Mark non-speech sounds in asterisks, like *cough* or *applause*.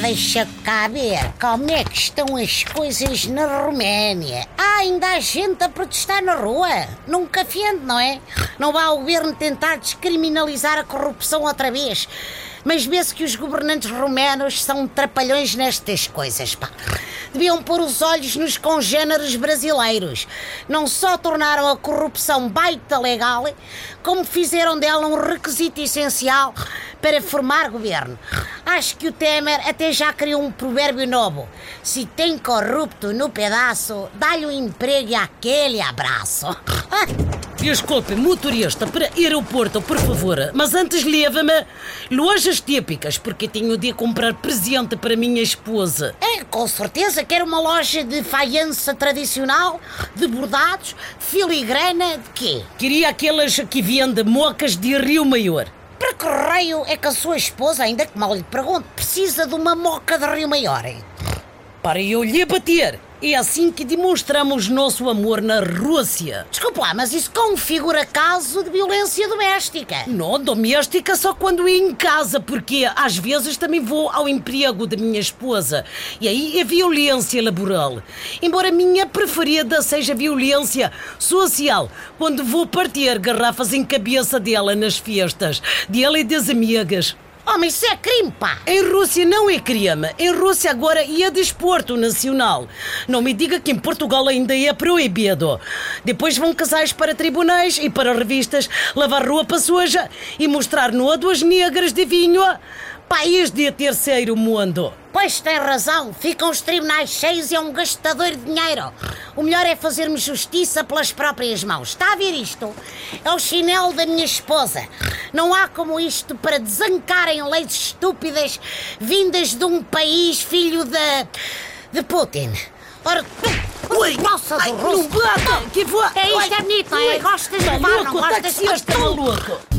Deixa cá ver como é que estão as coisas na Roménia. Ah, ainda há gente a protestar na rua. Nunca fiando, não é? Não vá o governo tentar descriminalizar a corrupção outra vez. Mas vê-se que os governantes romenos são trapalhões nestas coisas, pá. Deviam pôr os olhos nos congêneres brasileiros. Não só tornaram a corrupção baita legal, como fizeram dela um requisito essencial para formar governo. Acho que o Temer até já criou um provérbio novo. Se tem corrupto no pedaço, dá-lhe um emprego e aquele abraço. *laughs* Desculpe, motorista, para aeroporto, por favor. Mas antes leva-me lojas típicas, porque tenho de comprar presente para minha esposa. É, com certeza, quer uma loja de faiança tradicional, de bordados, filigrana, de quê? Queria aquelas que vende mocas de Rio Maior. Para que raio é que a sua esposa, ainda que mal lhe pergunte, precisa de uma moca de Rio Maior? Hein? Para eu lhe bater. É assim que demonstramos nosso amor na Rússia. Desculpa lá, mas isso configura caso de violência doméstica. Não, doméstica só quando é em casa, porque às vezes também vou ao emprego da minha esposa. E aí é violência laboral. Embora a minha preferida seja violência social, quando vou partir garrafas em cabeça dela nas festas, dela e das amigas. Oh, mas isso é crime, pá! Em Rússia não é crime. Em Rússia agora é desporto nacional. Não me diga que em Portugal ainda é proibido. Depois vão casais para tribunais e para revistas lavar roupa suja e mostrar no duas negras de vinho. País de terceiro mundo. Pois tem razão, ficam os tribunais cheios e é um gastador de dinheiro. O melhor é fazermos justiça pelas próprias mãos. Está a ver isto? É o chinelo da minha esposa. Não há como isto para desancarem leis estúpidas vindas de um país filho de. de Putin. Ora, Ui, nossa ai, do não bata! Que foi? É isto, é bonito, não é? Gostas de Tá levar, não louco, gostas taxista maluco!